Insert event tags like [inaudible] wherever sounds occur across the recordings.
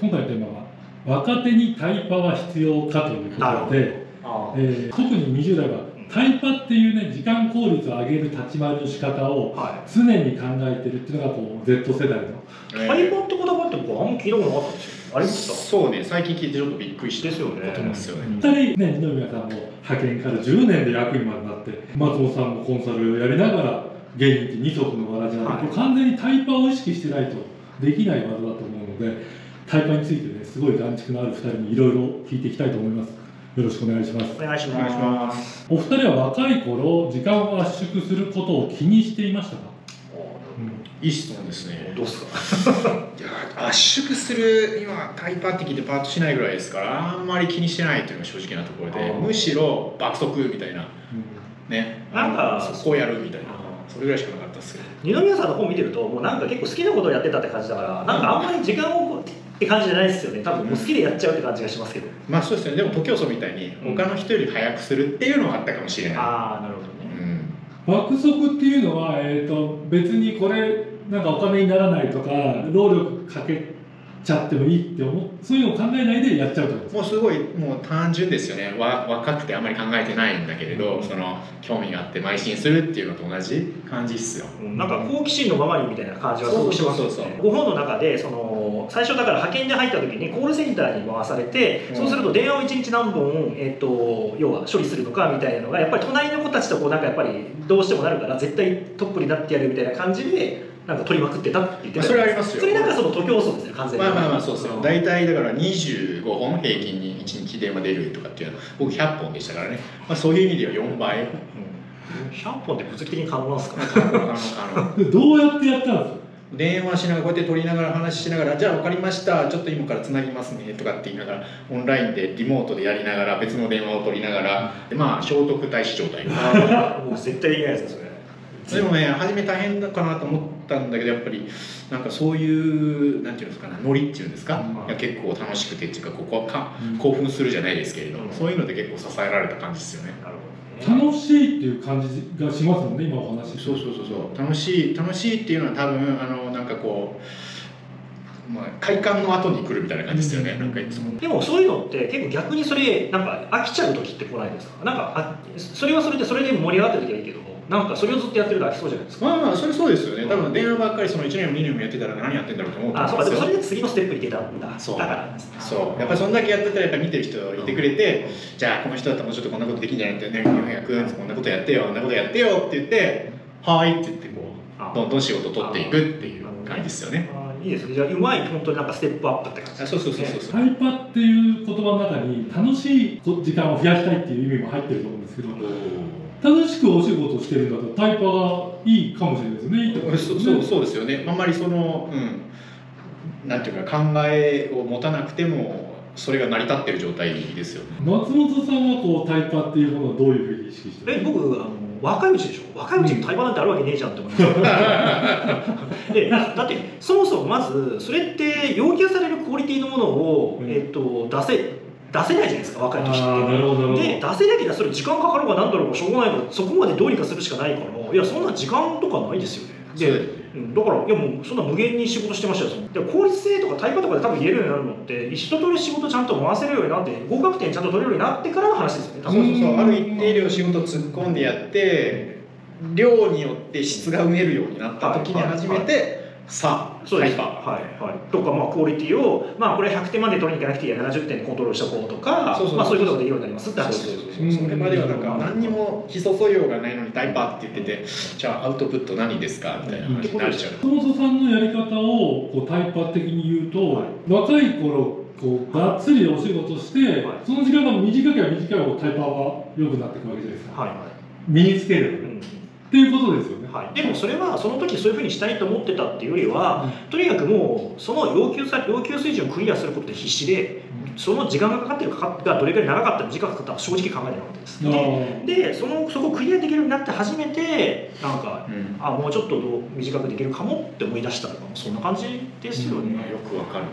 今回のテーマは若手にタイパは必要かということで、えー、特に20代はタイパっていうね時間効率を上げる立ち回りの仕方を常に考えてるっていうのがこう Z 世代の、えー、タイパって言葉って僕あんま聞いたことなかったんです。よありました？そうね最近聞いてちょっとびっくりしてですよね。ことですよね。二人ね二宮さんも派遣から10年で役員までなって松本さんもコンサルをやりながら芸人って二足のわらじなんで、はい、完全にタイパを意識してないとできない技だと思うのでタイパについてねすごい眼蓄のある二人にいろいろ聞いていきたいと思います。よろしくお願いします。お願いします。お二人は若い頃時間を圧縮することを気にしていましたか、うん、いい質問ですね。どうですか？[laughs] いや圧縮する今タイパって聞いてパートしないぐらいですからあんまり気にしてないというのが正直なところでむしろ爆速みたいな、うん、ね。なんかそこをやるみたいなそれぐらいしかなかったですけど。二宮さんの本見てるともうなんか結構好きなことをやってたって感じだからなんかあんまり時間をって感じじゃないですよね。多分もう好きでやっちゃうって感じがしますけど、まあそうですよね。でも徒競走みたいに他の人より速くするっていうのはあったかもしれない、ああなるほどね、うん、爆速っていうのは、えーと、別にこれなんかお金にならないとか労力かけちゃってもいいって思そういうのを考えないでやっちゃうともうすごいもう単純ですよね。わ若くてあんまり考えてないんだけれど、うん、その興味があって邁進するっていうのと同じ感じっすよ、うん、なんか好奇心のままにみたいな感じはすごくしますよね。ご本の中でその最初だから派遣で入った時にコールセンターに回されて、うん、そうすると電話を1日何本、えーと、要は処理するのかみたいなのがやっぱり隣の子たちとこうなんかやっぱりどうしてもなるから絶対トップになってやるみたいな感じでなんか取りまくってたって言ってそれありますよ。それなんかその徒競走ですね完全に。まあまあまあそうですよ大体だから25本平均に1日電話出るとかっていうのは僕100本でしたからね、まあ、そういう意味では4倍、うん、100本って物理的に可能なんですか？可能可能 [laughs] どうやってやったんですか？電話しながらこうやって取りながら話しながら「じゃあ分かりました。ちょっと今からつなぎますね」とかって言いながらオンラインでリモートでやりながら別の電話を取りながらまあ聖徳太子状態。[laughs] もう絶対いですそれでもね初め大変だかなと思ったんだけどやっぱりなんかそういうなんていうんですかねノリっていうんですか、うん、いや結構楽しくてっていうかここか、うん、興奮するじゃないですけれど、うん、そういうので結構支えられた感じですよね。楽しいっていう感じがしますもんね今お話そうそうそうそう。楽しい楽しいっていうのは多分あのなんかこうまあ、快感の後に来るみたいな感じですよね、うん、なんかいつも。でもそういうのって結構逆にそれなんか飽きちゃう時って来ないですか？なんかあそれはそれでそれで盛り上がってる時はいいけどなんかそれをずっとやってると飽きそうじゃないですか。まあまあそれそうですよね。多分電話ばっかりその1年も2年もやってたら何やってんだろうと思うあそうか。でもそれで次のステップに出たんだ。そう。だからそう。やっぱりそんだけやってたらやっぱ見てる人いてくれて、うん、じゃあこの人だったらもうちょっとこんなことできんじゃないってね400こんなことやってよこんなことやってよって言ってはいって言ってこうどんどん仕事取っていくっていう感じですよね。いいですね。じゃあうまい本当になんかステップアップって感じ、ね、そうそうそうそう。タイパっていう言葉の中に楽しい時間を増やしたいっていう意味も入ってると思うんですけど楽しくお仕事してるんだとタイパがいいかもしれないですね。いいねそうそうですよね。あんまりその、うん、なんていうか考えを持たなくてもそれが成り立ってる状態ですよね。松本さんはこうタイパっていうものをどういうふうに意識してえ僕あの若いうちでしょ？若いうちにタイパなんてあるわけねえじゃんって思います [laughs] でだってそもそもまずそれって要求されるクオリティのものを、うん、えっと、出せ出せないじゃないですか若い時って。で出せなきゃそれ時間かかるかなんだろうかしょうがないからそこまでどうにかするしかないからいやそんな時間とかないですよね。で、うん、だからいやもうそんな無限に仕事してましたよで効率性とか対価とかで多分言えるようになるのって一通り仕事ちゃんと回せるようになって合格点ちゃんと取れるようになってからの話ですよね。そうそうそう。ある一定量仕事突っ込んでやって量によって質が埋めるようになった時に初めて、はいはいさあそうですはいはい。とかまあクオリティをまあこれ100点まで取りに行かなくていいや70点でコントロールしとこうとかまあそういうことができるようになりますって話それまではなんか何にも基礎素養がないのにタイパーって言っててじゃあアウトプット何ですかみたいな話になっちゃう松本さんのやり方をこうタイパー的に言うと、はい、若い頃こうがっつりお仕事して、はい、その時間が短ければ短いほどタイパーは良くなっていくわけじゃないですか、はいはい、身につける、うんっていうことですよね、はい、でもそれはその時そういうふうにしたいと思ってたっていうよりは、うん、とにかくもうその要求さ要求水準をクリアすることで必死で、うん、その時間がかかってるかがどれくらい長かった短かったか正直考えてなかったです。ででそのそこをクリアできるようになって初めてなんか、うん、あもうちょっと短くできるかもって思い出したそんな感じですよね、よくわかる。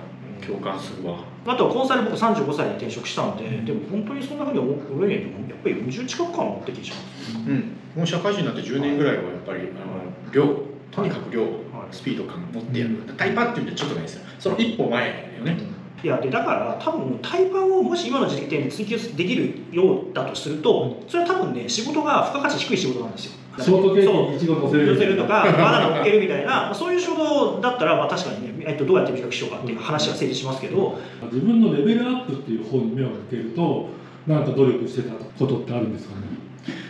共感するわ。あとはコンサル僕35歳に転職したんで、でも本当にそんなふうに思えないとやっぱり40近くかなって気がします。うんもう社会人になって10年ぐらいはやっぱり、あの量とにかく量、スピード感持ってやる、タイパっていうのはちょっとないですよ。その一歩前よね、いやでだから多分タイパをもし今の時点で追求できるようだとするとそれは多分ね仕事が付加価値低い仕事なんですよショートケーキにイチゴ乗せる乗せるとかバナナ乗っけるみたいなそういう仕事だったらまあ確かにね、えっと、どうやって比較しようかっていう話が成立しますけど。自分のレベルアップっていう方に目を向けるとなんか努力してたことってあるんですかね？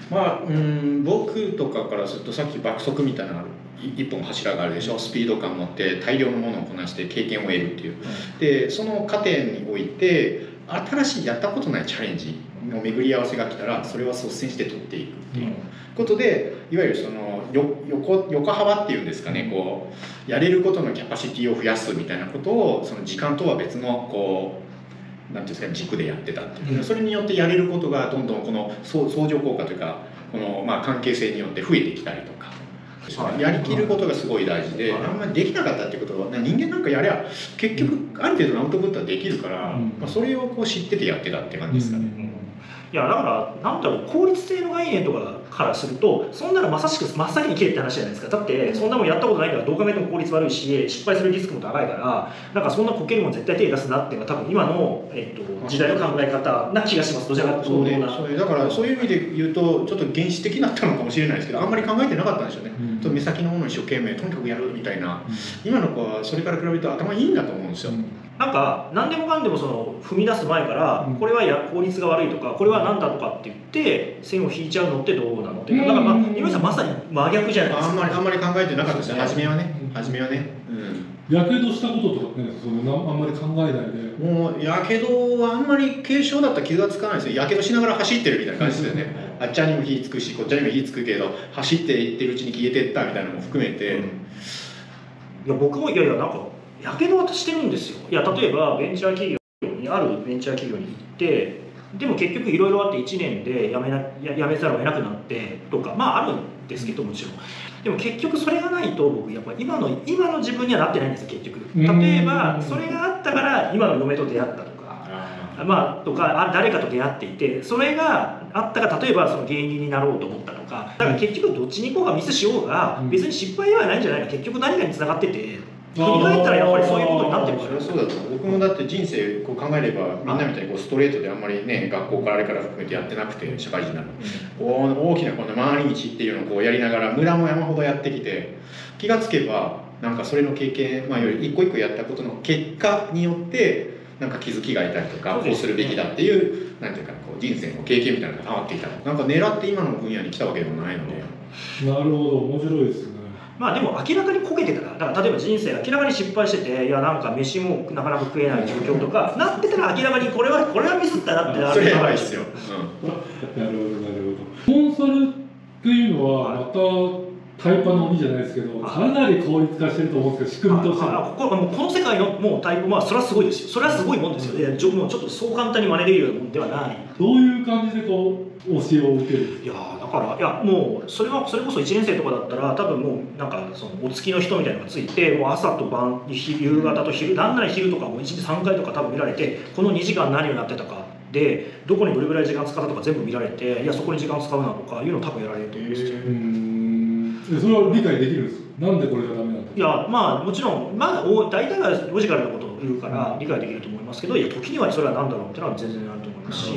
まあうん僕とかからするとさっき爆速みたいな一本柱があるでしょ。スピード感を持って大量のものをこなして経験を得るっていう、でその過程において新しいやったことないチャレンジの巡り合わせが来たらそれは率先して取っていくっていうことでいわゆるその横横幅っていうんですかね。こうやれることのキャパシティを増やすみたいなことをその時間とは別のこうなんていうんですか軸でやってたっていう、それによってやれることがどんどんこの相乗効果というかこのまあ関係性によって増えてきたりとか。やりきることがすごい大事で、あんまりできなかったっていうことは人間なんかやりゃ結局ある程度のアウトプットはできるから、まあ、それをこう知っててやってたって感じですかね。いやだからなんだろう効率性の概念とかからするとそんなのまさしく真っ先に切れって話じゃないですか。だってそんなもんやったことないからどう考えても効率悪いし失敗するリスクも高いからなんかそんなこけるもん絶対手出すなっていうのは多分今の、えっと、時代の考え方な気がします。どちらかというとそう、ね、だからそういう意味で言うとちょっと原始的だったのかもしれないですけどあんまり考えてなかったんでしょうね、うん、目先のものを一生懸命とにかくやるみたいな、うん、今の子はそれから比べると頭いいんだと思うんですよ、うんなんか何でもかんでもその踏み出す前からこれはや効率が悪いとかこれは何だとかって言って線を引いちゃうのってどうなのってだからまあ井上さんまさに真逆じゃないですか。あんまりあんまり考えてなかったですね。初めはね。初めはね。やけどしたこととかねそのあんまり考えないで。もうやけどはあんまり軽症だったら傷がつかないですよ。やけどしながら走ってるみたいな感じですよね。あっちゃんにも火つくしこっちゃにも火つくけど走っていってるうちに消えてったみたいなのも含めて、いや僕もいやいやなんかやけどはしてるんですよ。いや例えばベンチャー企業にあるベンチャー企業に行ってでも結局いろいろあって1年で辞めな辞めざるを得なくなってとかまああるんですけどもちろん。でも結局それがないと僕やっぱ今の今の自分にはなってないんですよ結局。例えばそれがあったから今の嫁と出会ったとかまあ、とか誰かと出会っていてそれがあったら例えばその芸人になろうと思ったとかだから結局どっちに行こうがミスしようが別に失敗ではないんじゃないか。結局何かにつながってて振り返ったらやっぱりそういうことになってるから。そうだと僕もだって人生こう考えればみんなみたいにこうストレートであんまりね学校からあれから含めてやってなくて社会人なの、うん、大きなこの回り道っていうのをこうやりながら村も山ほどやってきて気がつけばなんかそれの経験、まあ、より一個一個やったことの結果によってなんか気づきがいたりとかこうするべきだっていうなんていうかこう人生の経験みたいなのが溜まっていた。なんか狙って今の分野に来たわけでもないので。なるほど。面白いですねまあでも明らかにこけてたらだから例えば人生明らかに失敗してていやなんか飯もなかなか食えない状況とか [laughs] なってたら明らかにこれはこれはミスったなってなるそれやばいですよ、うん、なるほどなるほど。コンサルっていうのはまたタイパの鬼じゃないですけどかなり効率化してると思うんですけど仕組みとしては。ここもうこの世界のもうタイプまあそれはすごいですよ。それはすごいもんですよ、い。やちょもうちょっとそう簡単に真似できるようなもんではない。どういう感じでこう教えを受ける？いやだからいやもうそれはそれこそ1年生とかだったら多分もうなんかそのお付きの人みたいなのがついてもう朝と晩夕方と昼なんなら昼とかも1日3回とか多分見られてこの2時間何をやってたかでどこにどれぐらい時間使ったとか全部見られていやそこに時間使うなとかいうのを多分やられると思うんですよ。それは理解できるんですなんでこれがダメなんだ？いやまあもちろんまあ大体がロジカルなことを言うから理解できると思いますけどいや時にはそれは何だろうっていうのは全然あると思いますし、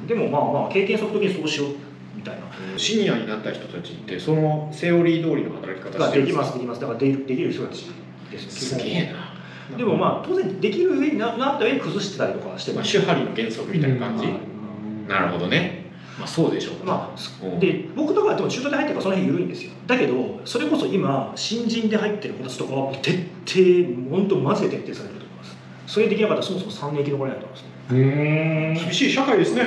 うん、でもまあまあ経験則的にそうしようみたいな。シニアになった人たちってそのセオリー通りの働き方してるんですか？できますできます。だからでできる人たちですすげえな。でもまあ当然できる上になった上に崩してたりとかしてまあ、手張りの原則みたいな感じ、なるほどねまあ、そうでしょう、まあ、で僕とかでも中途で入ってるからその辺緩いんですよ。だけどそれこそ今新人で入ってる子たちとかは徹底本当マジで徹底されると思います。それできなかったらそもそも3年生き残れないと思いますね厳しい社会ですね。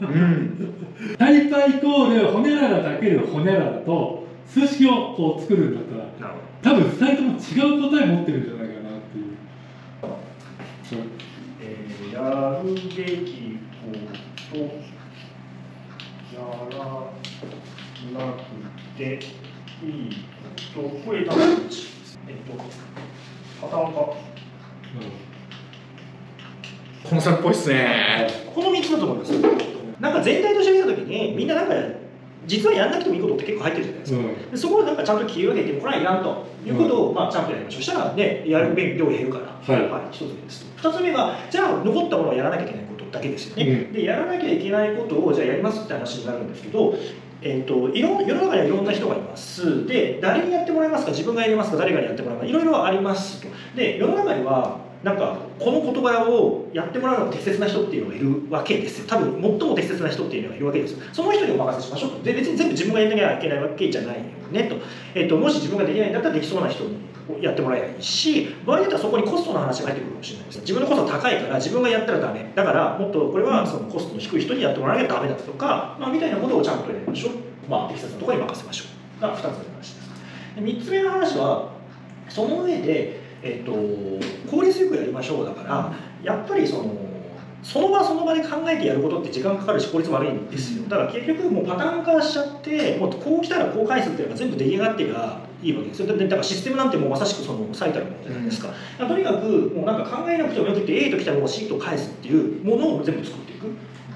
うん、うん、タイコールホネララかけるホネララと数式をこう作るんだったら多分2人とも違う答え持ってるんじゃないかなっていう、えー、やるべきことらなくていいとこれ多分えっとパターン化、うん、コンサルっぽいっすね。この3つだと思います。なんか全体として見たときにみんななんか実はやらなくてもいいことって結構入ってるじゃないですか、うん。でそこをなんかちゃんと切り分けてこれはいらんと。いうことを、まあ、ちゃんとやりましょうしたらねやる量減るから、はい。一つ目です。二つ目がじゃあ残ったものをやらなきゃいけないだけですよね、うん。でやらなきゃいけないことをじゃあやりますって話になるんですけどえー、といろん世の中にはいろんな人がいます。で誰にやってもらいますか？自分がやりますか？誰がやってもらうか？いろいろありますと。で世の中にはなんかこの事柄をやってもらうのが適切な人っていうのがいるわけですよ。多分最も適切な人っていうのがいるわけですその人にお任せしましょうと。で別に全部自分がやらなきゃいけないわけじゃないよねと,、えー、ともし自分ができないんだったらできそうな人にやってもらえばいいし場合によってはそこにコストの話が入ってくるかもしれないです。自分のコストが高いから自分がやったらダメ。だからもっとこれはそのコストの低い人にやってもらわなきゃダメだとか、まあ、みたいなことをちゃんとやりましょ。う、まあ、適切なところに任せましょう。が2つ目の話です。で3つ目の話はその上で、えっと効率よくやりましょうだからやっぱりそのその場その場で考えてやることって時間かかるし効率悪いんですよ。だから結局もうパターン化しちゃってもうこう来たらこう返すっていうのが全部出来上がってがいいわけ。ですよでだからシステムなんてもうまさしくその最たるものじゃないですか、とにかくもうなんか考えなくてもよくて A と来たらもう C と返すっていうものを全部作っていく。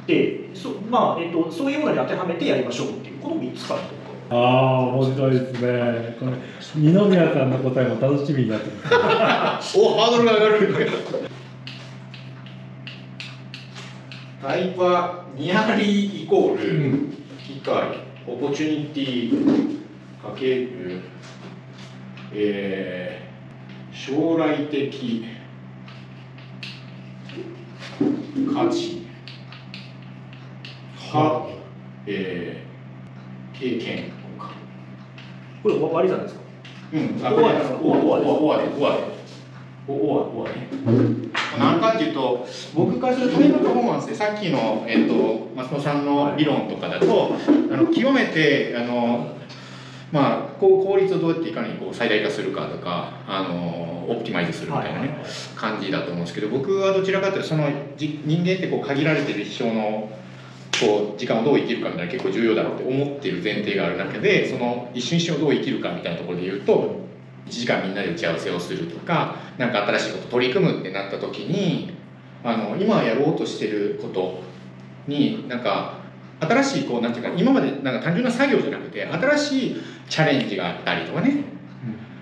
でそ,、まあえっとそういうものに当てはめてやりましょうっていうこの3つかなと。ああ面白いですね。これ二宮さんの答えも楽しみになってます [laughs] おハードルが上がる。タイパニアリーイコール、うん。機会オポチュニティかける、えー将来的価値。は、えー経験か。これ終わりじゃないですか？うん、あ、オアですかオア、オア、オアで、オアで。オア、オアね。なんかっていうと、僕からするとタイムパフォーマンスで、さっきの、えっと、松本さんの理論とかだと、あの、極めて、あの。まあ、こう効率をどうやっていかにこう最大化するかとか、あの、オプティマイズするみたいなね、感じだと思うんですけど、僕はどちらかというと、その、じ人間ってこう限られてる一生の。こう時間をどう生きるかみたいな結構重要だろうって思ってる前提がある中でその一瞬一瞬をどう生きるかみたいなところで言うと1時間みんなで打ち合わせをするとか何か新しいこと取り組むってなった時にあの今やろうとしてることになんか新しいこうなんていうか今までなんか単純な作業じゃなくて新しいチャレンジがあったりとかね。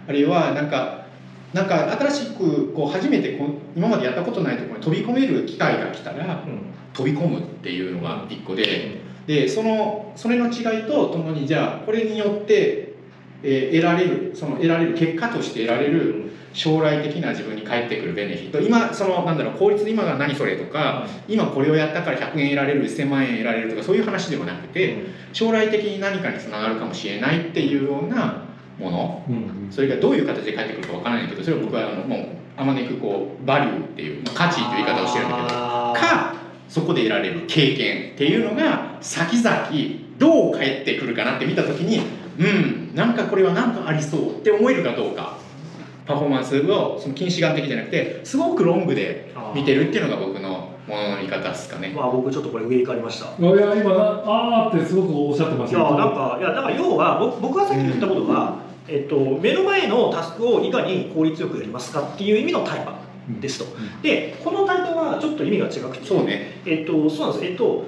あるいはなんかなんか新しくこう初めてこう今までやったことないところに飛び込める機会が来たら飛び込むっていうのが一個ででそのそれの違いとともにじゃあこれによって、えー得られるその得られる結果として得られる将来的な自分に返ってくるベネフィット。今そのなんだろう効率今が何それとか今これをやったから100円得られる1000万円得られるとかそういう話ではなくて将来的に何かにつながるかもしれないっていうようなもの。それがどういう形で返ってくるかわからないけどそれを僕はあのもうあまねくこうバリューっていうまあ価値という言い方をしてるんだけどかそこで得られる経験っていうのが先々どう返ってくるかなって見た時にうんなんかこれはなんかありそうって思えるかどうかパフォーマンスをその近視眼的じゃなくてすごくロングで見てるっていうのが僕のものの見方ですかね。まあ僕ちょっとこれ上に変わりました。いや今なあーってすごくおっしゃってましたいやなんかいやだから要は僕僕がさっき言ったことは、えっと、目の前のタスクをいかに効率よくやりますかっていう意味のタイパですと、でこのタイパはちょっと意味が違くて。そうね。えっとそうなんです。えっと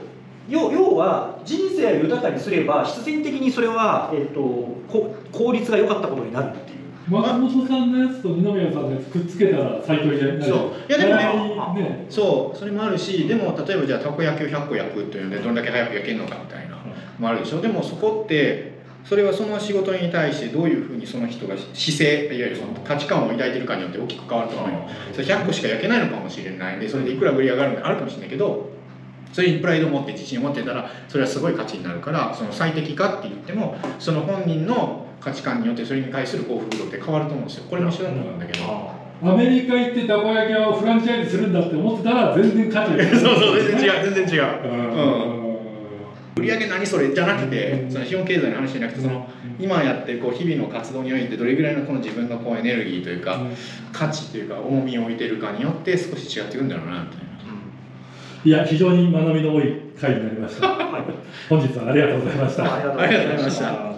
要要は人生を豊かにすれば必然的にそれは、えっと、こ効率が良かったことになるっていう松本さんのやつと二宮さんのやつくっつけたら最強になる。そう。いやでもねねそう。それもあるしでも例えばじゃあたこ焼きを100個焼くというのでどんだけ早く焼けるのかみたいなもあるでしょ。でもそこってそれはその仕事に対してどういうふうにその人が姿勢いわゆるその価値観を抱いてるかによって大きく変わると思うよ。それ100個しか焼けないのかもしれないでそれでいくら売り上がるのかあるかもしれないけどそれにプライドを持って自信を持ってたらそれはすごい価値になるからその最適化って言ってもその本人の価値観によってそれに対する幸福度って変わると思うんですよ。これも一緒だと思うんだけど、アメリカ行ってたこ焼き屋をフランチャイズするんだって思ってたら全然価値が [laughs] そうそう全然違う。全然違う、[laughs] うん。売り上げ何それじゃなくてうん。その資本経済の話じゃなくてその今やってるこう日々の活動においてどれぐらいのこの自分のこうエネルギーというか価値というか重みを置いてるかによって少し違ってくるんだろうなみたいないや非常に学びの多い回になりました。は [laughs] い本日はありがとうございました。ありがとうございました